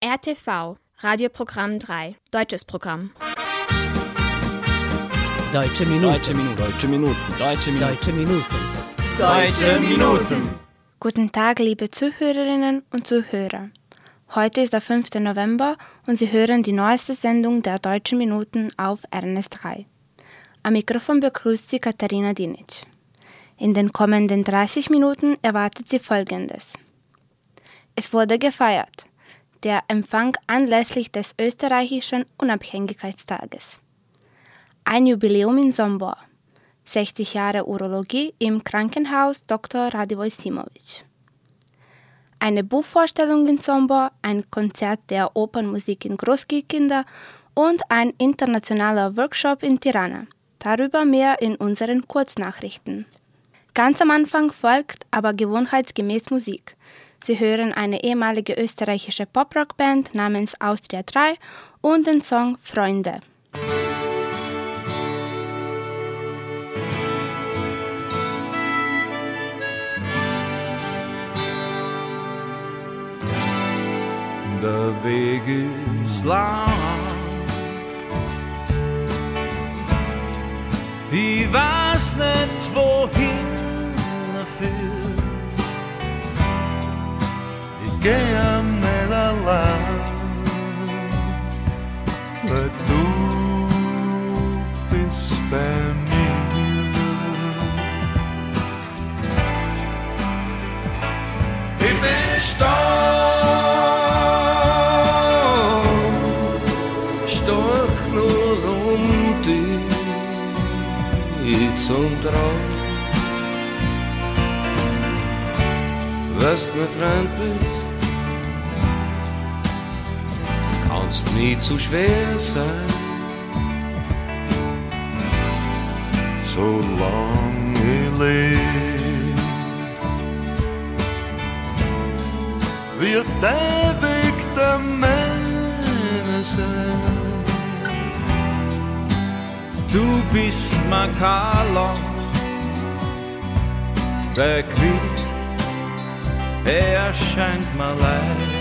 RTV, Radioprogramm 3, deutsches Programm. Deutsche Minuten. Deutsche Minuten. Deutsche Minuten. Deutsche Minuten. Deutsche Minuten. Deutsche Minuten. Guten Tag, liebe Zuhörerinnen und Zuhörer. Heute ist der 5. November und Sie hören die neueste Sendung der Deutschen Minuten auf RNS3. Am Mikrofon begrüßt Sie Katharina Dinic. In den kommenden 30 Minuten erwartet Sie Folgendes. Es wurde gefeiert. Der Empfang anlässlich des österreichischen Unabhängigkeitstages. Ein Jubiläum in Sombor. 60 Jahre Urologie im Krankenhaus Dr. Radivoj Simovic. Eine Buchvorstellung in Sombor, ein Konzert der Opernmusik in Großkinder und ein internationaler Workshop in Tirana. Darüber mehr in unseren Kurznachrichten. Ganz am Anfang folgt aber gewohnheitsgemäß Musik. Sie hören eine ehemalige österreichische Poprock-Band namens Austria 3 und den Song Freunde. Der Weg ist lang. Ich weiß nicht, wohin er führt. Mir. Ich bin stark, stark nur um dich zum Traum. Wärst mir Freund bist, kannst nie zu schwer sein. Solange lebe, wird der Weg der meine sein. Du bist mein Carlos, der Krieg, er scheint mir leid.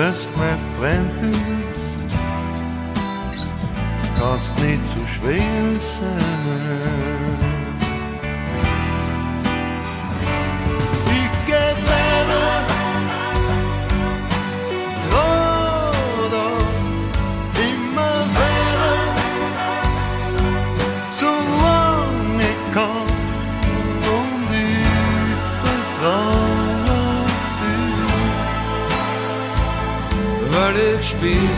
Wärst mein Freund bist, kannst nicht zu schwer sein. Spiel.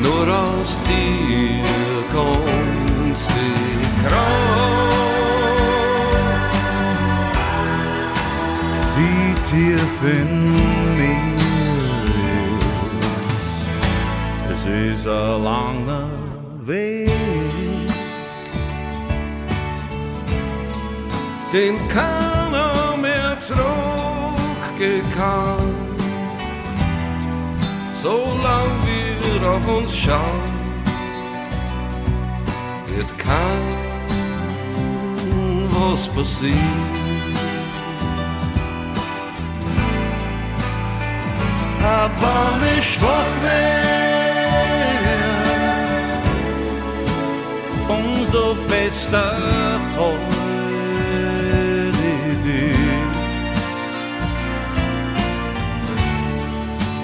Nur aus dir kommt die Kraft, die tief in mir ist. Es ist ein langer Weg, den keiner mehr zurückgehen solang wir auf uns schauen, wird kein was passiert. Aber nicht schwach mehr, umso fester heute dich.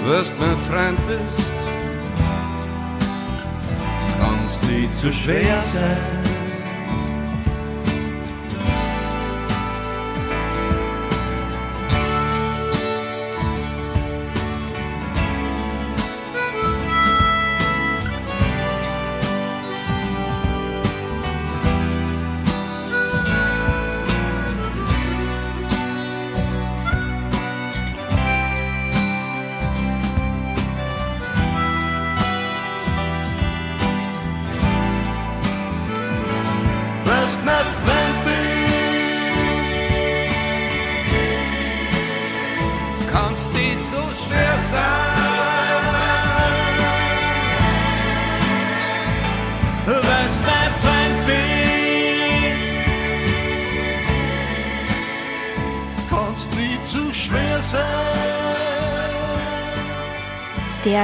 Wirst mein Freund bist, kannst nie zu schwer sein.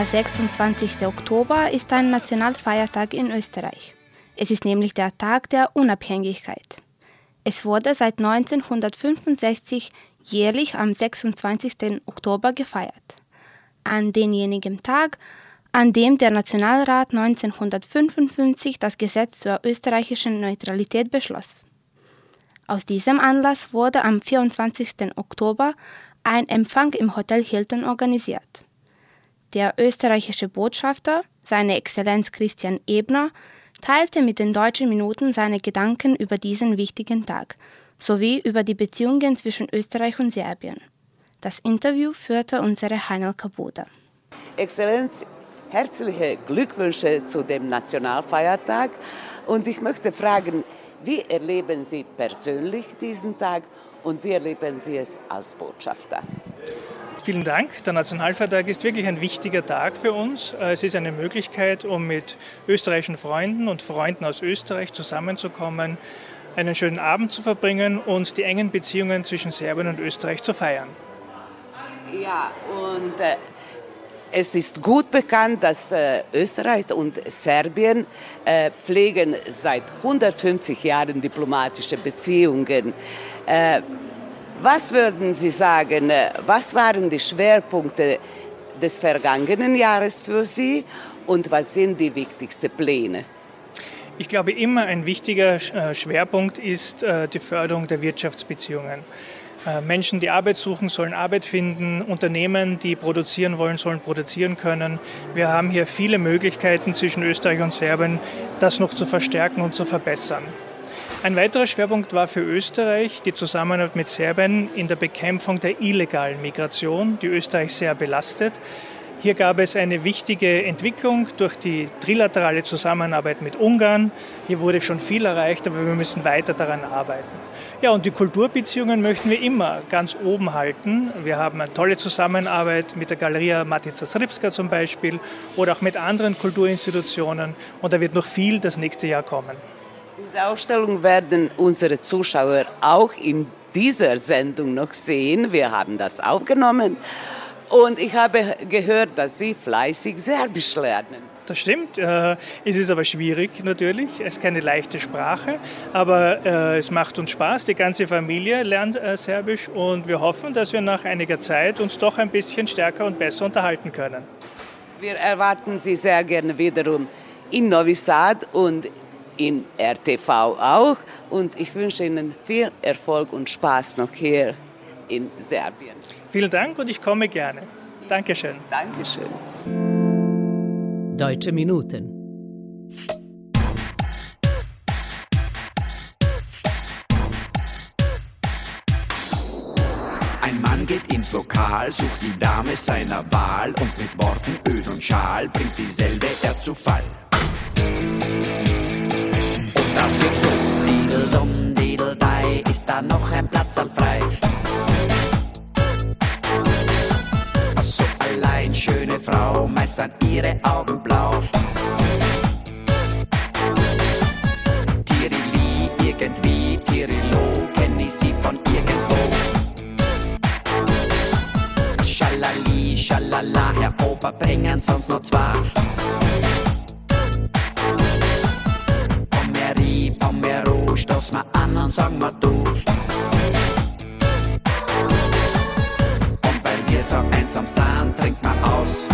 Der 26. Oktober ist ein Nationalfeiertag in Österreich. Es ist nämlich der Tag der Unabhängigkeit. Es wurde seit 1965 jährlich am 26. Oktober gefeiert. An denjenigen Tag, an dem der Nationalrat 1955 das Gesetz zur österreichischen Neutralität beschloss. Aus diesem Anlass wurde am 24. Oktober ein Empfang im Hotel Hilton organisiert. Der österreichische Botschafter, seine Exzellenz Christian Ebner, teilte mit den deutschen Minuten seine Gedanken über diesen wichtigen Tag sowie über die Beziehungen zwischen Österreich und Serbien. Das Interview führte unsere Heinel Kabuda. Exzellenz, herzliche Glückwünsche zu dem Nationalfeiertag. Und ich möchte fragen, wie erleben Sie persönlich diesen Tag und wie erleben Sie es als Botschafter? Vielen Dank. Der Nationalfeiertag ist wirklich ein wichtiger Tag für uns. Es ist eine Möglichkeit, um mit österreichischen Freunden und Freunden aus Österreich zusammenzukommen, einen schönen Abend zu verbringen und die engen Beziehungen zwischen Serbien und Österreich zu feiern. Ja, und äh, es ist gut bekannt, dass äh, Österreich und Serbien äh, pflegen seit 150 Jahren diplomatische Beziehungen. Was würden Sie sagen, äh, was waren die Schwerpunkte des vergangenen Jahres für Sie und was sind die wichtigsten Pläne? Ich glaube, immer ein wichtiger äh, Schwerpunkt ist äh, die Förderung der Wirtschaftsbeziehungen. Menschen, die Arbeit suchen, sollen Arbeit finden. Unternehmen, die produzieren wollen, sollen produzieren können. Wir haben hier viele Möglichkeiten zwischen Österreich und Serbien, das noch zu verstärken und zu verbessern. Ein weiterer Schwerpunkt war für Österreich die Zusammenarbeit mit Serbien in der Bekämpfung der illegalen Migration, die Österreich sehr belastet. Hier gab es eine wichtige Entwicklung durch die trilaterale Zusammenarbeit mit Ungarn. Hier wurde schon viel erreicht, aber wir müssen weiter daran arbeiten. Ja, und die Kulturbeziehungen möchten wir immer ganz oben halten. Wir haben eine tolle Zusammenarbeit mit der Galeria Matica Srpska zum Beispiel oder auch mit anderen Kulturinstitutionen. Und da wird noch viel das nächste Jahr kommen. Diese Ausstellung werden unsere Zuschauer auch in dieser Sendung noch sehen. Wir haben das aufgenommen. Und ich habe gehört, dass Sie fleißig Serbisch lernen. Das stimmt. Äh, es ist aber schwierig natürlich. Es ist keine leichte Sprache, aber äh, es macht uns Spaß. Die ganze Familie lernt äh, Serbisch und wir hoffen, dass wir nach einiger Zeit uns doch ein bisschen stärker und besser unterhalten können. Wir erwarten Sie sehr gerne wiederum in Novi Sad und in RTV auch. Und ich wünsche Ihnen viel Erfolg und Spaß noch hier in Serbien. Vielen Dank und ich komme gerne. Dankeschön. Dankeschön. Deutsche Minuten. Ein Mann geht ins Lokal, sucht die Dame seiner Wahl und mit Worten öd und schal bringt dieselbe er zu Fall. Das geht so. Didel dumm, didel dei, ist da noch ein Platz frei? Ach so, allein schöne Frau, meist an ihre Augen blau. Tirili, irgendwie, Tirilo, kenn ich sie von irgendwo. Schalali, schalala, Herr Opa, bringen sonst noch zwei. Sag mal du. Und weil wir so einsam sind, trink mal aus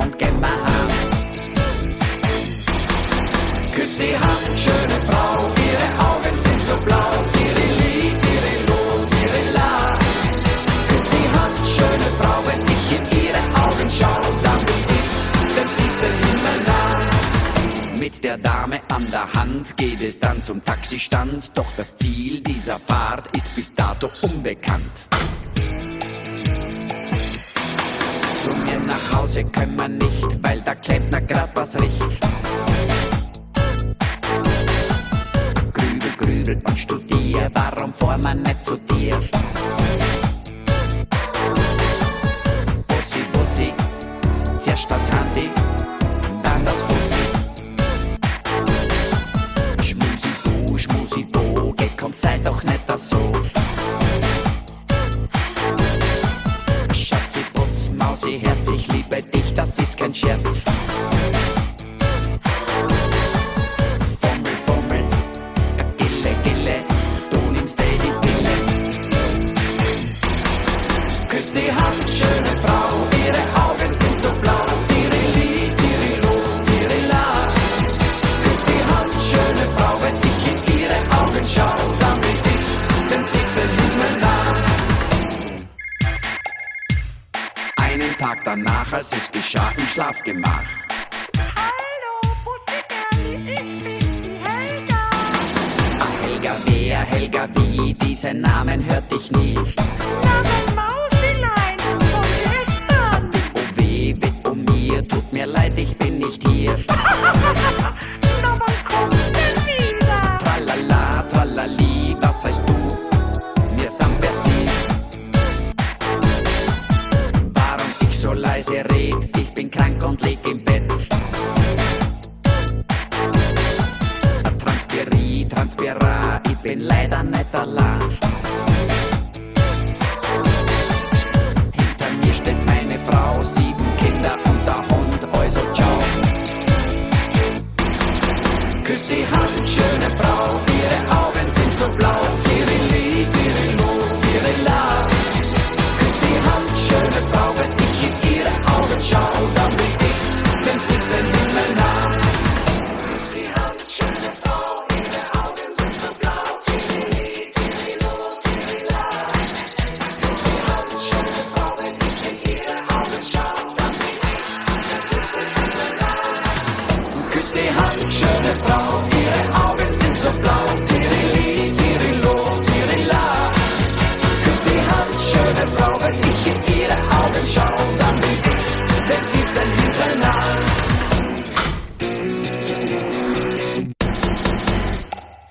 und geh mal an. Küss die Hand, schöne Frau, der Dame an der Hand geht es dann zum Taxistand, doch das Ziel dieser Fahrt ist bis dato unbekannt. Zu mir nach Hause können wir nicht, weil da klebt na grad was riecht. Grübel, grübel und studier, warum fahr man nicht zu dir? Bussi, Bussi, zerst das Handy und seid doch nicht so. Schatzi, Putz, Mausi, Herz, ich liebe dich, das ist kein Scherz. Danach, als es geschah im Schlafgemach. Ah, Helga, wer, Helga, wie, diesen Namen hört ich nie. Oh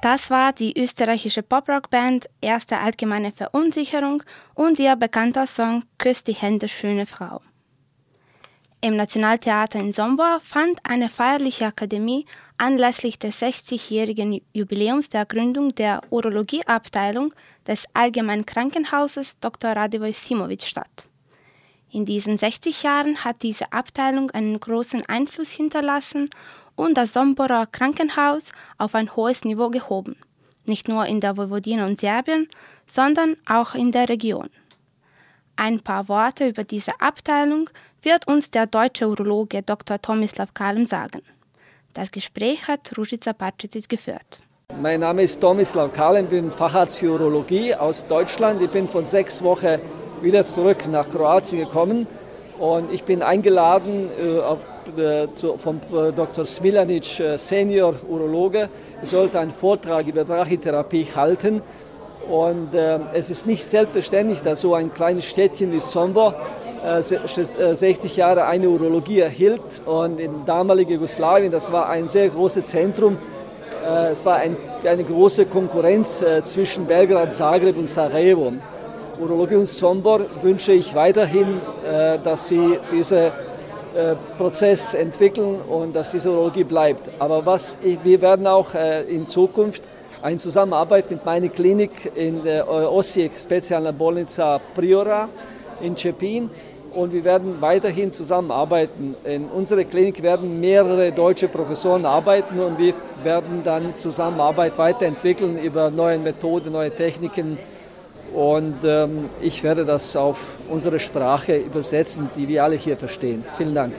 Das war die österreichische Poprock-Band Erste Allgemeine Verunsicherung und ihr bekannter Song Küss die Hände, schöne Frau. Im Nationaltheater in Sombor fand eine feierliche Akademie anlässlich des 60-jährigen Jubiläums der Gründung der Urologieabteilung des Allgemeinen Krankenhauses Dr. Radivoj Simovic statt. In diesen 60 Jahren hat diese Abteilung einen großen Einfluss hinterlassen und das Somborer Krankenhaus auf ein hohes Niveau gehoben, nicht nur in der Vojvodina und Serbien, sondern auch in der Region. Ein paar Worte über diese Abteilung wird uns der deutsche Urologe Dr. Tomislav Kalem sagen. Das Gespräch hat Ružica Pacetic geführt. Mein Name ist Tomislav Kalem, bin Facharzt für Urologie aus Deutschland. Ich bin von sechs Wochen wieder zurück nach Kroatien gekommen und ich bin eingeladen äh, auf, vom äh, Dr. Smilanic, äh, Senior Urologe. Sollte einen Vortrag über Brachytherapie halten und äh, es ist nicht selbstverständlich, dass so ein kleines Städtchen wie Sombor äh, se- äh, 60 Jahre eine Urologie erhielt und in damaliger Jugoslawien, das war ein sehr großes Zentrum, äh, es war ein, eine große Konkurrenz äh, zwischen Belgrad, Zagreb und Sarajevo. Urologie und Sombor wünsche ich weiterhin, äh, dass sie diesen äh, Prozess entwickeln und dass diese Urologie bleibt. Aber was wir werden auch äh, in Zukunft eine Zusammenarbeit mit meiner Klinik in der Osijek Specijalna bolnica Priora in Čepin und wir werden weiterhin zusammenarbeiten. In unserer Klinik werden mehrere deutsche Professoren arbeiten und wir werden dann Zusammenarbeit weiterentwickeln über neue Methoden, neue Techniken und ähm, ich werde das auf unsere Sprache übersetzen, die wir alle hier verstehen. Vielen Dank.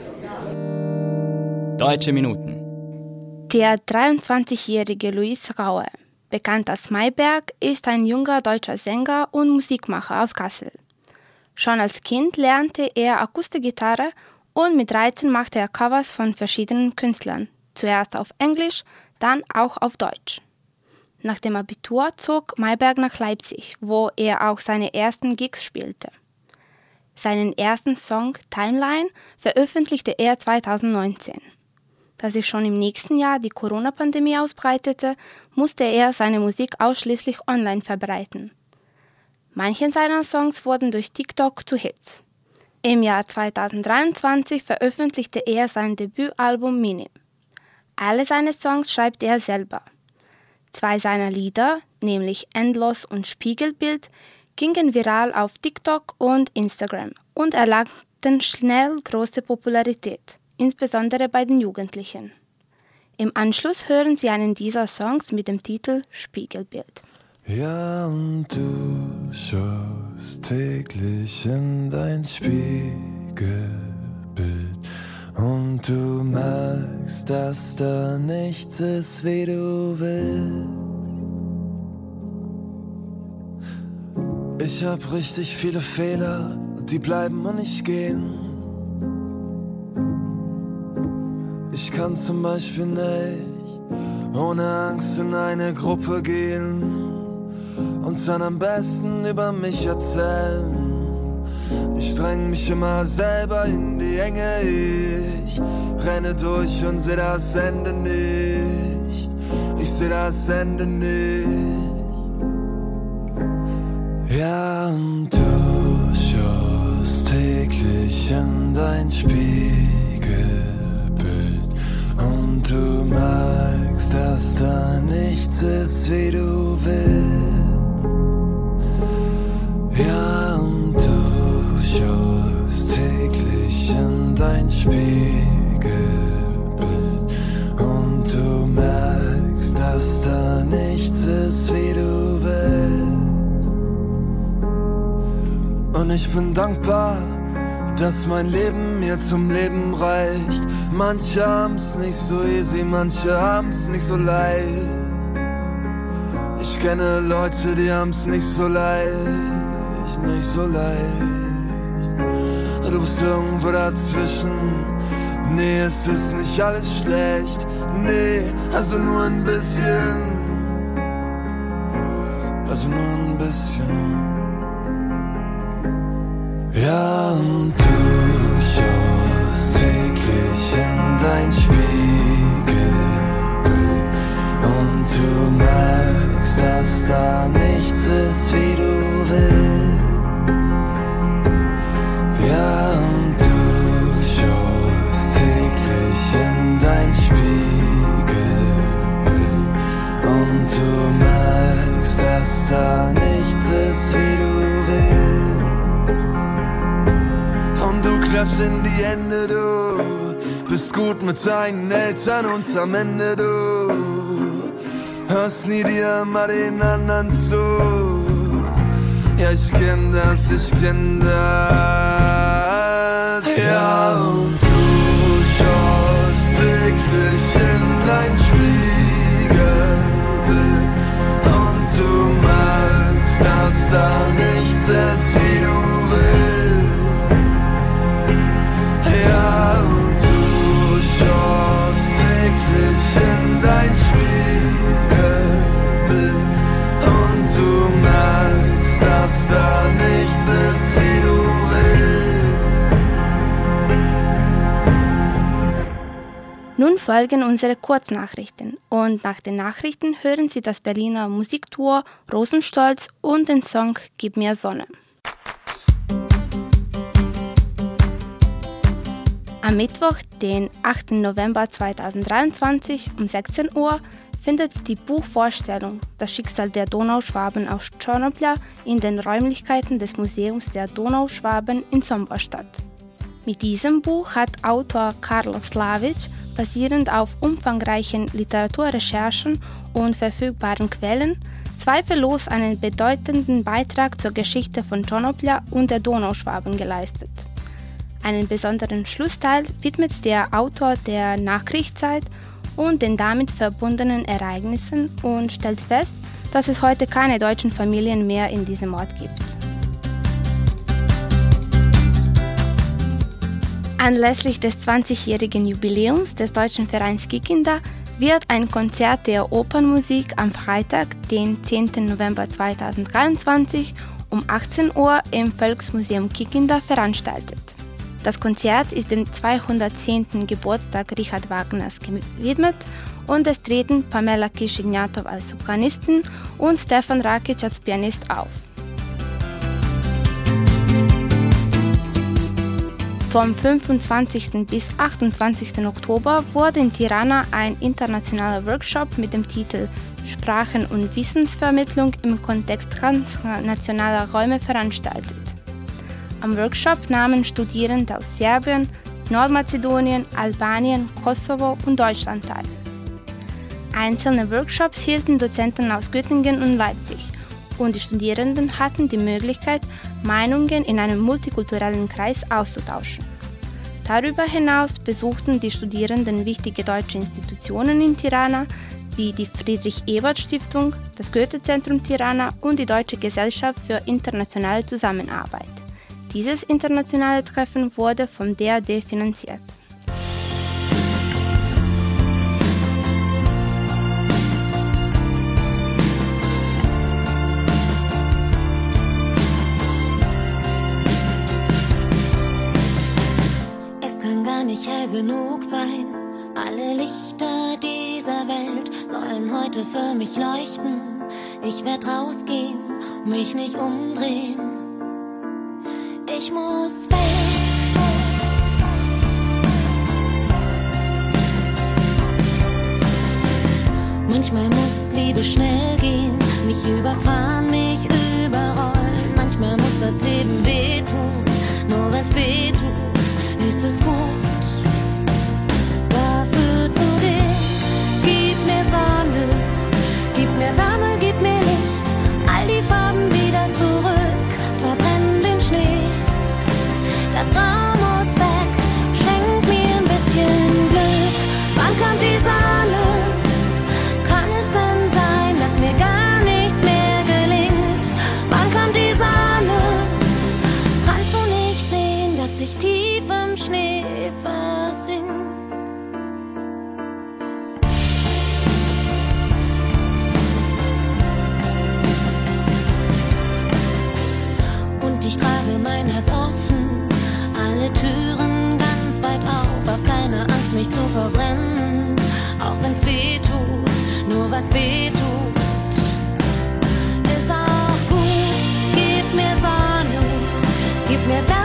Deutsche Minuten. Der 23-jährige Luis Raue, bekannt als Mayberg, ist ein junger deutscher Sänger und Musikmacher aus Kassel. Schon als Kind lernte er Akustikgitarre und mit 13 machte er Covers von verschiedenen Künstlern, zuerst auf Englisch, dann auch auf Deutsch. Nach dem Abitur zog Mayberg nach Leipzig, wo er auch seine ersten Gigs spielte. Seinen ersten Song Timeline veröffentlichte er 2019. Da sich schon im nächsten Jahr die Corona-Pandemie ausbreitete, musste er seine Musik ausschließlich online verbreiten. Manche seiner Songs wurden durch TikTok zu Hits. Im Jahr 2023 veröffentlichte er sein Debütalbum Minim. Alle seine Songs schreibt er selber. Zwei seiner Lieder, nämlich Endlos und Spiegelbild, gingen viral auf TikTok und Instagram und erlangten schnell große Popularität, insbesondere bei den Jugendlichen. Im Anschluss hören Sie einen dieser Songs mit dem Titel Spiegelbild. Ja, und du schaust täglich in dein Spiegelbild und du merkst, dass da nichts ist, wie du willst. Ich hab richtig viele Fehler, die bleiben und nicht gehen. Ich kann zum Beispiel nicht ohne Angst in eine Gruppe gehen und dann am besten über mich erzählen. Ich dräng mich immer selber in die Enge, ich renne durch und seh das Ende nicht. Ich seh das Ende nicht. Ja, und du schaust täglich in dein Spiegelbild und du merkst, dass da nichts ist, wie du willst. Ja, du schaust täglich in dein Spiegelbild und du merkst, dass da nichts ist, wie du willst. Und ich bin dankbar, dass mein Leben mir zum Leben reicht. Manche haben's nicht so easy, manche haben's nicht so leicht. Ich kenne Leute, die haben's nicht so leicht, nicht so leicht. Du bist irgendwo dazwischen. Nee, es ist nicht alles schlecht. Nee, also nur ein bisschen. Also nur ein bisschen. Ja, und du schaust täglich in dein Spiegelbild und du merkst, dass da nichts ist, wie du willst. Ja, und du schaust täglich in dein Spiegelbild und du merkst, dass da nichts ist, wie du willst. Und du klatschst in die Hände, du bist gut mit deinen Eltern und am Ende du hörst nie dir mal den anderen zu. Ja, ich kenn das, ich kenn das. Ja, und du schaust täglich in dein Spiegelbild und du merkst, dass da nichts ist, wie du willst. Ja, und du schaust täglich in Nun folgen unsere Kurznachrichten und nach den Nachrichten hören Sie das Berliner Musiktour Rosenstolz und den Song Gib mir Sonne. Am Mittwoch, den 8. November 2023 um 16 Uhr findet die Buchvorstellung Das Schicksal der Donauschwaben aus Tschernobyl in den Räumlichkeiten des Museums der Donauschwaben in Sombor statt. Mit diesem Buch hat Autor Karl Slavic basierend auf umfangreichen Literaturrecherchen und verfügbaren Quellen zweifellos einen bedeutenden Beitrag zur Geschichte von Tschernobyl und der Donauschwaben geleistet. Einen besonderen Schlussteil widmet der Autor der Nachkriegszeit und den damit verbundenen Ereignissen und stellt fest, dass es heute keine deutschen Familien mehr in diesem Ort gibt. Anlässlich des 20-jährigen Jubiläums des Deutschen Vereins Kikinder wird ein Konzert der Opernmusik am Freitag, den 10. November 2023 um 18 Uhr im Volksmuseum Kikinder veranstaltet. Das Konzert ist dem 210. Geburtstag Richard Wagners gewidmet und es treten Pamela Kischignatow als Sopranistin und Stefan Rakic als Pianist auf. Vom 25. bis 28. Oktober wurde in Tirana ein internationaler Workshop mit dem Titel Sprachen- und Wissensvermittlung im Kontext transnationaler Räume veranstaltet. Am Workshop nahmen Studierende aus Serbien, Nordmazedonien, Albanien, Kosovo und Deutschland teil. Einzelne Workshops hielten Dozenten aus Göttingen und Leipzig und die Studierenden hatten die Möglichkeit, Meinungen in einem multikulturellen Kreis auszutauschen. Darüber hinaus besuchten die Studierenden wichtige deutsche Institutionen in Tirana, wie die Friedrich-Ebert-Stiftung, das Goethe-Zentrum Tirana und die Deutsche Gesellschaft für internationale Zusammenarbeit. Dieses internationale Treffen wurde vom DAD finanziert. Kann nicht hell genug sein. Alle Lichter dieser Welt sollen heute für mich leuchten. Ich werd rausgehen, mich nicht umdrehen. Ich muss weg. Manchmal muss Liebe schnell gehen, mich überfahren, mich überrollen. Manchmal muss das Leben wehtun, nur wenn's weh gib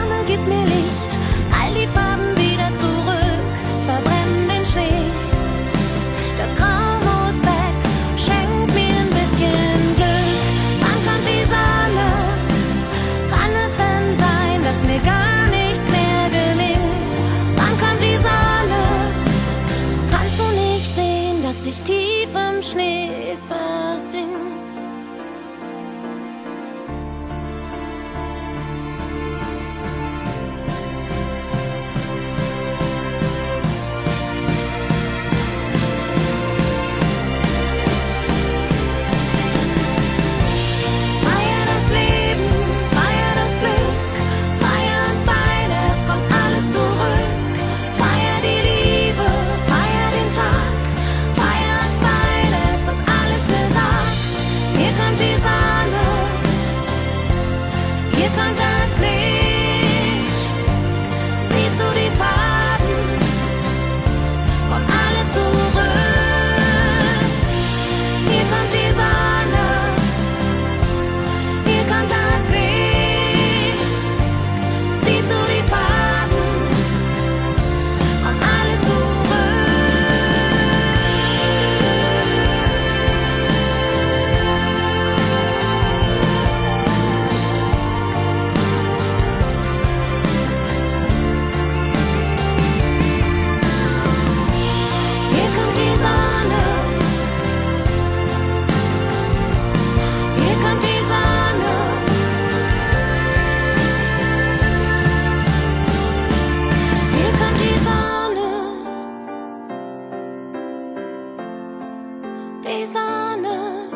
Die Sonne.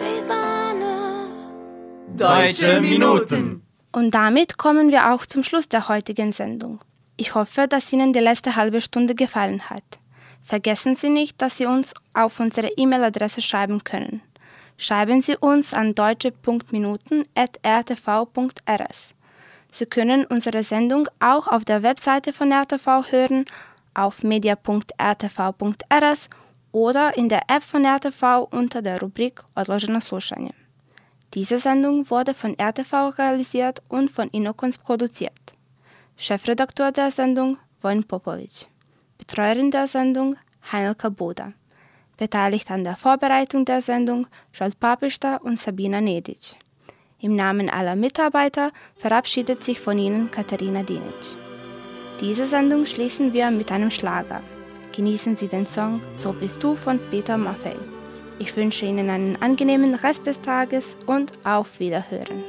Die Sonne. Deutsche Minuten. Und damit kommen wir auch zum Schluss der heutigen Sendung. Ich hoffe, dass Ihnen die letzte halbe Stunde gefallen hat. Vergessen Sie nicht, dass Sie uns auf unsere E-Mail-Adresse schreiben können. Schreiben Sie uns an deutsche.minuten.rtv.rs. Sie können unsere Sendung auch auf der Webseite von RTV hören, auf media.rtv.rs oder in der App von RTV unter der Rubrik Odloženo slušanje. Diese Sendung wurde von RTV realisiert und von Inokons produziert. Chefredakteur der Sendung Wojn Popovic. Betreuerin der Sendung Heinelka Boda. Beteiligt an der Vorbereitung der Sendung Scholt Papista und Sabina Nedic. Im Namen aller Mitarbeiter verabschiedet sich von Ihnen Katharina Dinic. Diese Sendung schließen wir mit einem Schlager. Genießen Sie den Song So bist du von Peter Maffei. Ich wünsche Ihnen einen angenehmen Rest des Tages und auf Wiederhören.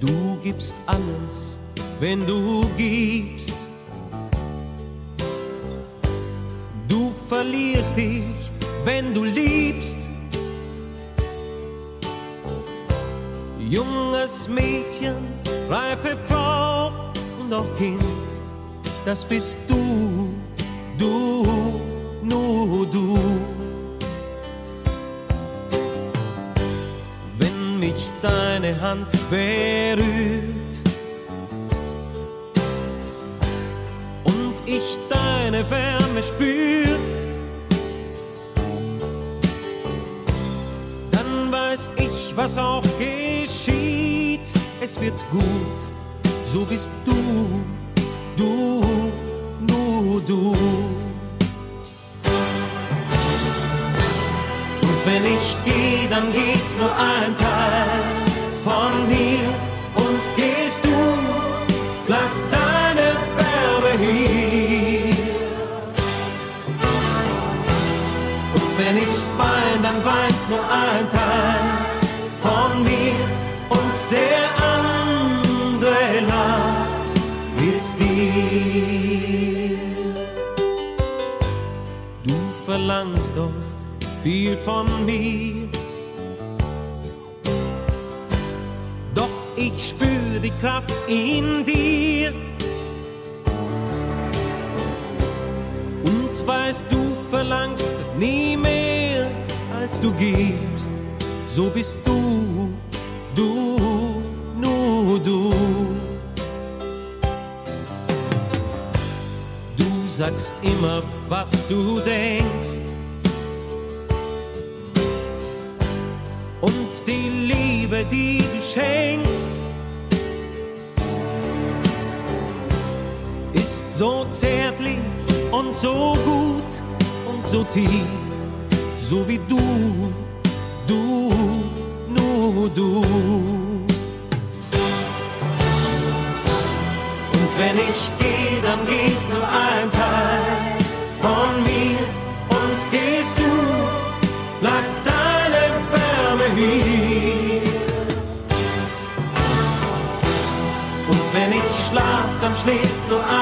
Du gibst alles, wenn du gibst. Du verlierst dich, wenn du liebst. Junges Mädchen, reife Frau auch Kind, das bist du, du, nur du. Wenn mich deine Hand berührt und ich deine Wärme spür, dann weiß ich, was auch geschieht. Es wird gut, so bist du, du, nur du. Und wenn ich gehe, dann geht nur ein Teil von mir. Viel von mir. Doch ich spür die Kraft in dir. Und weißt, du verlangst nie mehr, als du gibst. So bist du, du, nur du. Du sagst immer, was du denkst. Die Liebe, die du schenkst, ist so zärtlich und so gut und so tief, so wie du, du, nur du. Und wenn ich gehe, dann geht dann schläft nur ein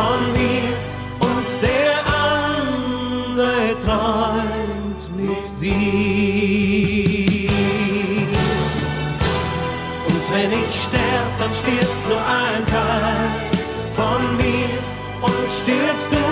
von mir. Und der andere träumt mit dir. Und wenn ich sterb, dann stirbt nur ein Teil von mir. Und stirbst du,